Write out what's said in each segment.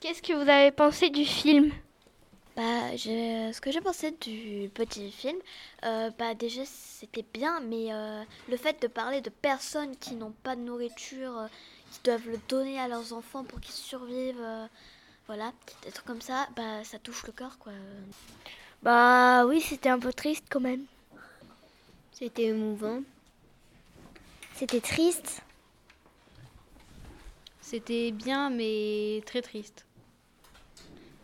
Qu'est-ce que vous avez pensé du film? Bah, je- ce que j'ai pensé du petit film, euh, bah déjà c'était bien, mais euh, le fait de parler de personnes qui n'ont pas de nourriture, euh, qui doivent le donner à leurs enfants pour qu'ils survivent, euh, voilà, des trucs comme ça, bah ça touche le cœur quoi. Bah oui, c'était un peu triste quand même. C'était émouvant. C'était triste. C'était bien, mais très triste.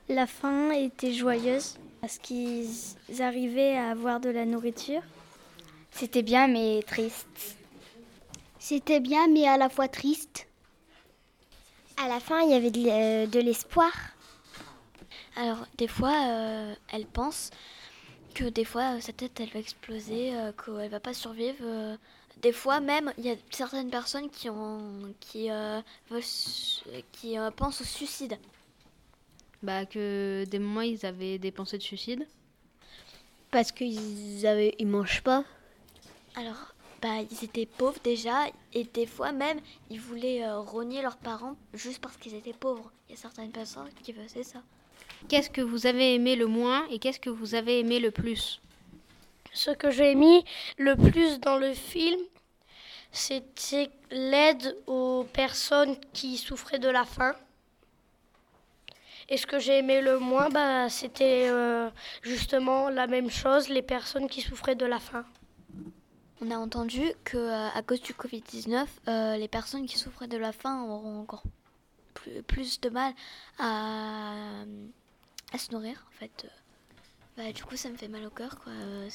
La fin était joyeuse parce qu'ils arrivaient à avoir de la nourriture. C'était bien mais triste. C'était bien, mais à la fois triste. À la fin, il y avait de de l'espoir. Alors des fois euh, elle pense que des fois euh, sa tête elle va exploser, euh, qu'elle va pas survivre. euh. Des fois même il y a certaines personnes qui ont qui euh, veulent qui euh, pensent au suicide. Bah que des moments ils avaient des pensées de suicide. Parce qu'ils avaient, ils mangent pas. Alors, bah, ils étaient pauvres déjà, et des fois même, ils voulaient euh, rogner leurs parents juste parce qu'ils étaient pauvres. Il y a certaines personnes qui faisaient ça. Qu'est-ce que vous avez aimé le moins et qu'est-ce que vous avez aimé le plus? Ce que j'ai mis le plus dans le film, c'était l'aide aux personnes qui souffraient de la faim. Et ce que j'ai aimé le moins, bah, c'était euh, justement la même chose, les personnes qui souffraient de la faim. On a entendu que euh, à cause du Covid-19, euh, les personnes qui souffraient de la faim auront encore plus, de mal à, à se nourrir, en fait. Bah, du coup, ça me fait mal au cœur, quoi. Euh,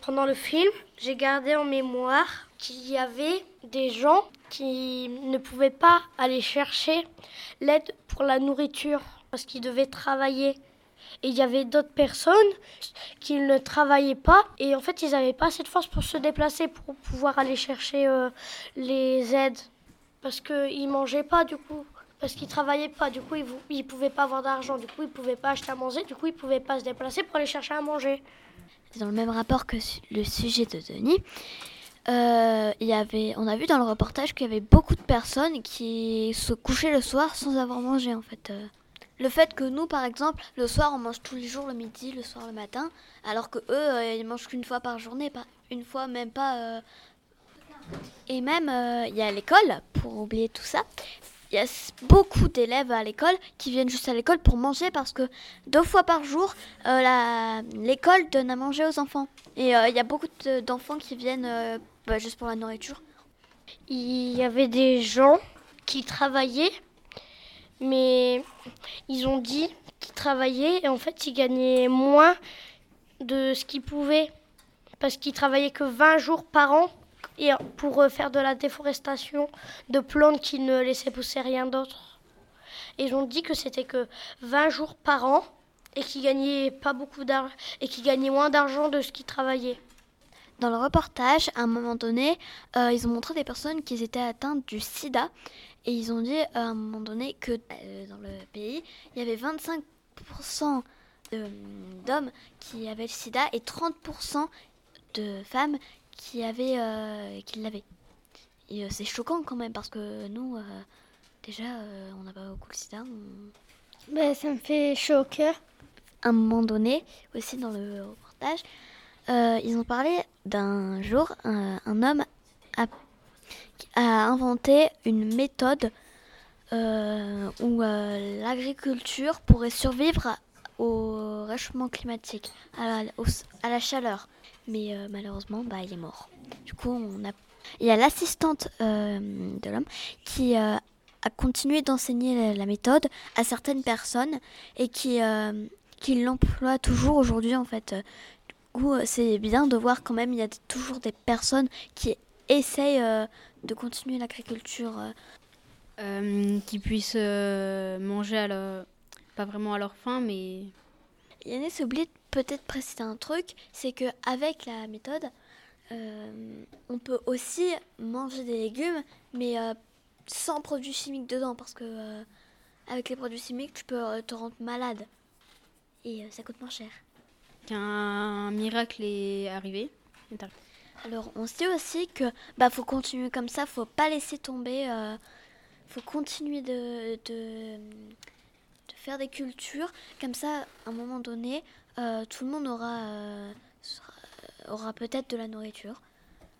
pendant le film, j'ai gardé en mémoire qu'il y avait des gens qui ne pouvaient pas aller chercher l'aide pour la nourriture parce qu'ils devaient travailler. Et il y avait d'autres personnes qui ne travaillaient pas et en fait ils n'avaient pas assez de force pour se déplacer pour pouvoir aller chercher euh, les aides parce qu'ils ne mangeaient pas du coup. Parce qu'ils travaillaient pas, du coup ils ne pouvaient pas avoir d'argent, du coup ils pouvaient pas acheter à manger, du coup ils pouvaient pas se déplacer pour aller chercher à manger. dans le même rapport que le sujet de Denis, euh, y avait, on a vu dans le reportage qu'il y avait beaucoup de personnes qui se couchaient le soir sans avoir mangé en fait. Le fait que nous, par exemple, le soir, on mange tous les jours le midi, le soir, le matin, alors que eux, euh, ils mangent qu'une fois par journée, pas une fois, même pas. euh. Et même, euh, il y a l'école, pour oublier tout ça. Il y a beaucoup d'élèves à l'école qui viennent juste à l'école pour manger parce que deux fois par jour, euh, l'école donne à manger aux enfants. Et il y a beaucoup de- d'enfants qui viennent bah, juste pour la nourriture. il y avait des gens qui travaillaient, mais ils ont dit qu'ils travaillaient et en fait ils gagnaient moins de ce qu'ils pouvaient parce qu'ils travaillaient que 20 jours par an pour euh, faire de la déforestation de plantes qui ne laissaient pousser rien d'autre. Ils ont dit que c'était que 20 jours par an et qu'ils gagnaient pas beaucoup d'argent et qu'ils gagnaient moins d'argent de ce qu'ils travaillaient. Dans le reportage, à un moment donné, euh, ils ont montré des personnes qui étaient atteintes du sida. Et ils ont dit à un moment donné que euh, dans le pays, il y avait 25% de- d'hommes qui avaient le sida et 30% de femmes qui, avaient, euh, qui l'avaient. Et euh, c'est choquant quand même parce que nous, euh, déjà, euh, on n'a pas beaucoup le sida. on- Ben, ça me fait chaud au cœur. à un moment donné, aussi dans le reportage, euh, ils ont parlé d'un jour, un, un homme a, inventé une méthode euh, où euh, l'agriculture pourrait survivre au réchauffement climatique, à la, au- à la chaleur. Mais euh, malheureusement, bah, il est mort. Du coup, on a... il y a l'assistante euh, de l'homme qui euh, a continué d'enseigner la, méthode à certaines personnes et qui, euh, qui l'emploie toujours aujourd'hui en fait. Coup, euh, c'est bien de voir quand même il y a toujours des personnes qui essayent euh, de continuer l'agriculture. euh. Qu'ils puissent manger à leur... pas vraiment à leur faim, mais Yannis oublie peut-être préciser un truc, c'est que avec la méthode, on peut aussi manger des légumes, mais sans produits chimiques dedans, parce que avec les produits chimiques, tu peux te rendre malade. Et ça coûte moins cher. Qu'un miracle est arrivé. Alors, on sait aussi que bah faut continuer comme ça, faut pas laisser tomber, euh, faut continuer de, de, de faire des cultures. Comme ça, à un moment donné, euh, tout le monde aura, euh, aura peut-être de la nourriture.